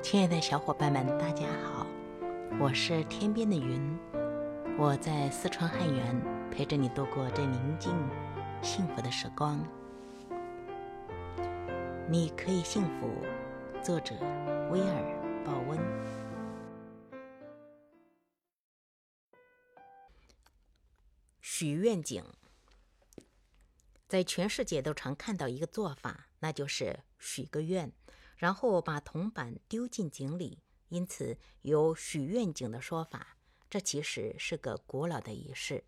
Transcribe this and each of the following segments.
亲爱的小伙伴们，大家好，我是天边的云，我在四川汉源陪着你度过这宁静、幸福的时光。你可以幸福。作者：威尔·鲍温。许愿井，在全世界都常看到一个做法，那就是许个愿。然后把铜板丢进井里，因此有许愿井的说法。这其实是个古老的仪式。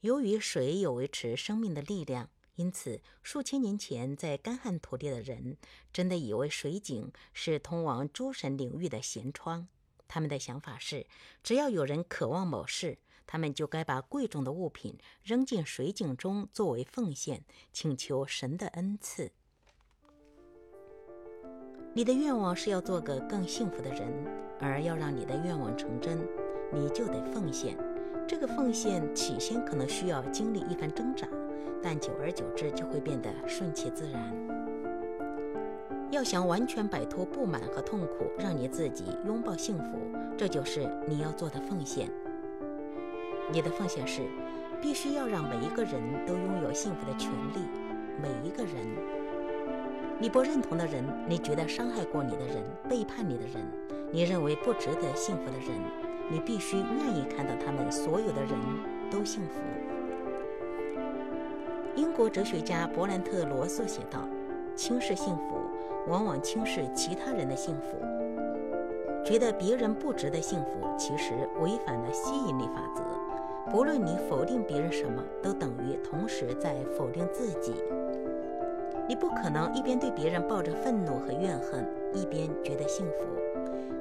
由于水有维持生命的力量，因此数千年前在干旱土地的人真的以为水井是通往诸神领域的舷窗。他们的想法是，只要有人渴望某事，他们就该把贵重的物品扔进水井中作为奉献，请求神的恩赐。你的愿望是要做个更幸福的人，而要让你的愿望成真，你就得奉献。这个奉献起先可能需要经历一番挣扎，但久而久之就会变得顺其自然。要想完全摆脱不满和痛苦，让你自己拥抱幸福，这就是你要做的奉献。你的奉献是，必须要让每一个人都拥有幸福的权利，每一个人。你不认同的人，你觉得伤害过你的人、背叛你的人，你认为不值得幸福的人，你必须愿意看到他们所有的人都幸福。英国哲学家伯兰特·罗素写道：“轻视幸福，往往轻视其他人的幸福。觉得别人不值得幸福，其实违反了吸引力法则。不论你否定别人什么，都等于同时在否定自己。”你不可能一边对别人抱着愤怒和怨恨，一边觉得幸福。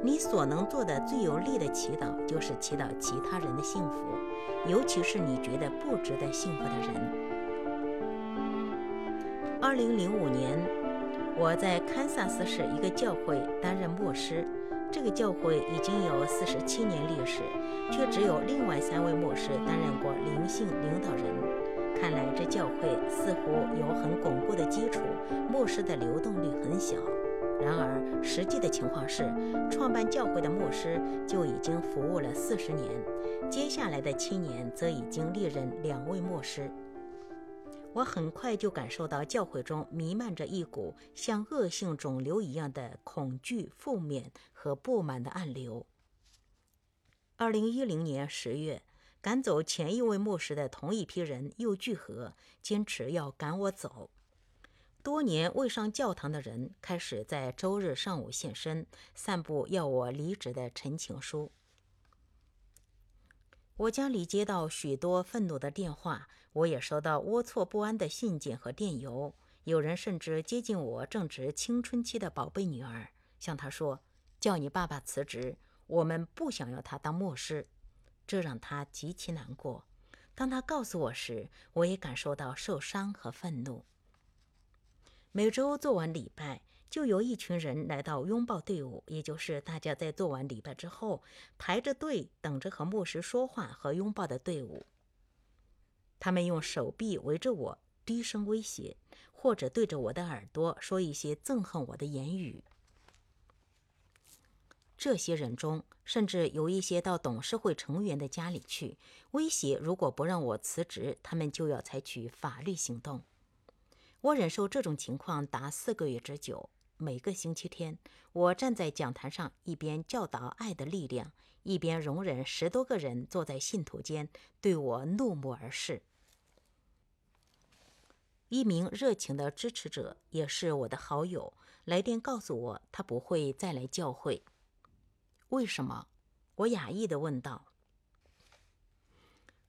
你所能做的最有力的祈祷，就是祈祷其他人的幸福，尤其是你觉得不值得幸福的人。二零零五年，我在堪萨斯市一个教会担任牧师。这个教会已经有四十七年历史，却只有另外三位牧师担任过灵性领导人。看来这教会似乎有很巩固的基础，牧师的流动率很小。然而，实际的情况是，创办教会的牧师就已经服务了四十年，接下来的七年则已经历任两位牧师。我很快就感受到教会中弥漫着一股像恶性肿瘤一样的恐惧、负面和不满的暗流。二零一零年十月。赶走前一位牧师的同一批人又聚合，坚持要赶我走。多年未上教堂的人开始在周日上午现身，散布要我离职的陈情书。我家里接到许多愤怒的电话，我也收到龌龊不安的信件和电邮。有人甚至接近我正值青春期的宝贝女儿，向她说：“叫你爸爸辞职，我们不想要他当牧师。”这让他极其难过。当他告诉我时，我也感受到受伤和愤怒。每周做完礼拜，就有一群人来到拥抱队伍，也就是大家在做完礼拜之后排着队等着和牧师说话和拥抱的队伍。他们用手臂围着我，低声威胁，或者对着我的耳朵说一些憎恨我的言语。这些人中，甚至有一些到董事会成员的家里去威胁，如果不让我辞职，他们就要采取法律行动。我忍受这种情况达四个月之久。每个星期天，我站在讲坛上，一边教导爱的力量，一边容忍十多个人坐在信徒间对我怒目而视。一名热情的支持者，也是我的好友，来电告诉我，他不会再来教会。为什么？我讶异的问道。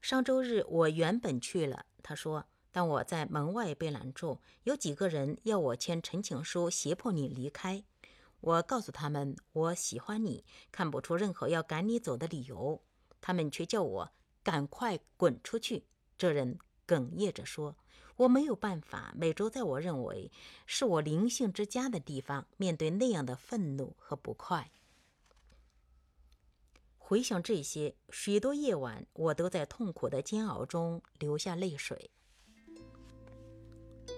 上周日我原本去了，他说，但我在门外被拦住，有几个人要我签陈情书，胁迫你离开。我告诉他们，我喜欢你，看不出任何要赶你走的理由。他们却叫我赶快滚出去。这人哽咽着说：“我没有办法，每周在我认为是我灵性之家的地方，面对那样的愤怒和不快。”回想这些，许多夜晚我都在痛苦的煎熬中流下泪水。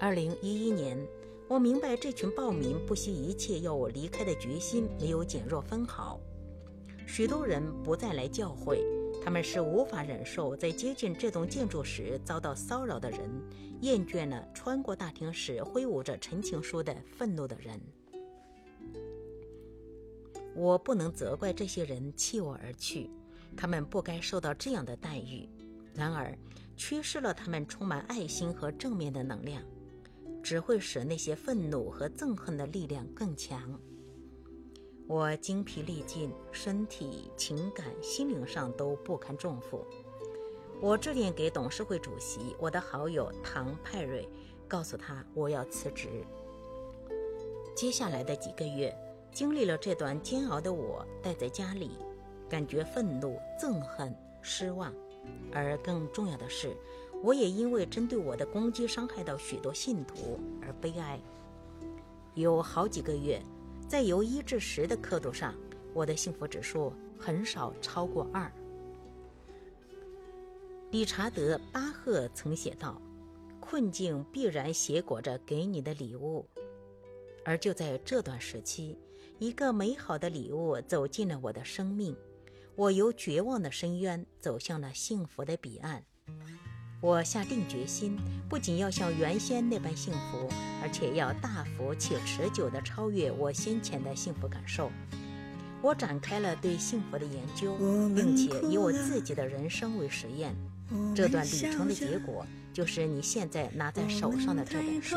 二零一一年，我明白这群暴民不惜一切要我离开的决心没有减弱分毫。许多人不再来教会，他们是无法忍受在接近这栋建筑时遭到骚扰的人，厌倦了穿过大厅时挥舞着陈情书的愤怒的人。我不能责怪这些人弃我而去，他们不该受到这样的待遇。然而，缺失了他们充满爱心和正面的能量，只会使那些愤怒和憎恨的力量更强。我精疲力尽，身体、情感、心灵上都不堪重负。我致电给董事会主席，我的好友唐派瑞，告诉他我要辞职。接下来的几个月。经历了这段煎熬的我，待在家里，感觉愤怒、憎恨、失望，而更重要的是，我也因为针对我的攻击伤害到许多信徒而悲哀。有好几个月，在由一至十的刻度上，我的幸福指数很少超过二。理查德·巴赫曾写道：“困境必然携裹着给你的礼物。”而就在这段时期。一个美好的礼物走进了我的生命，我由绝望的深渊走向了幸福的彼岸。我下定决心，不仅要像原先那般幸福，而且要大幅且持久地超越我先前的幸福感受。我展开了对幸福的研究，并且以我自己的人生为实验。这段旅程的结果，就是你现在拿在手上的这本书。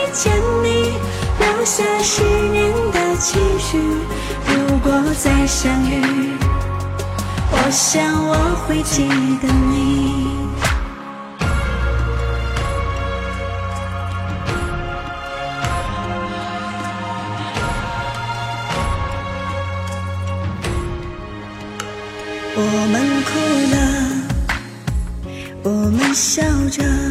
见你，留下十年的期许。如果再相遇，我想我会记得你。我们哭了，我们笑着。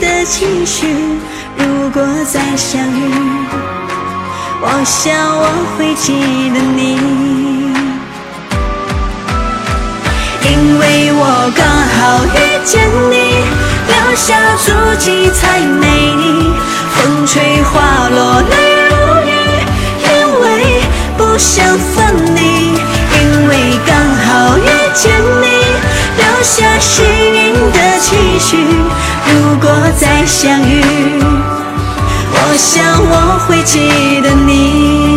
的期许，如果再相遇，我想我会记得你，因为我刚好遇见你，留下足迹才美丽，风吹花落泪如雨，因为不想分离，因为刚好遇见你，留下十年的期许。如果再相遇，我想我会记得你。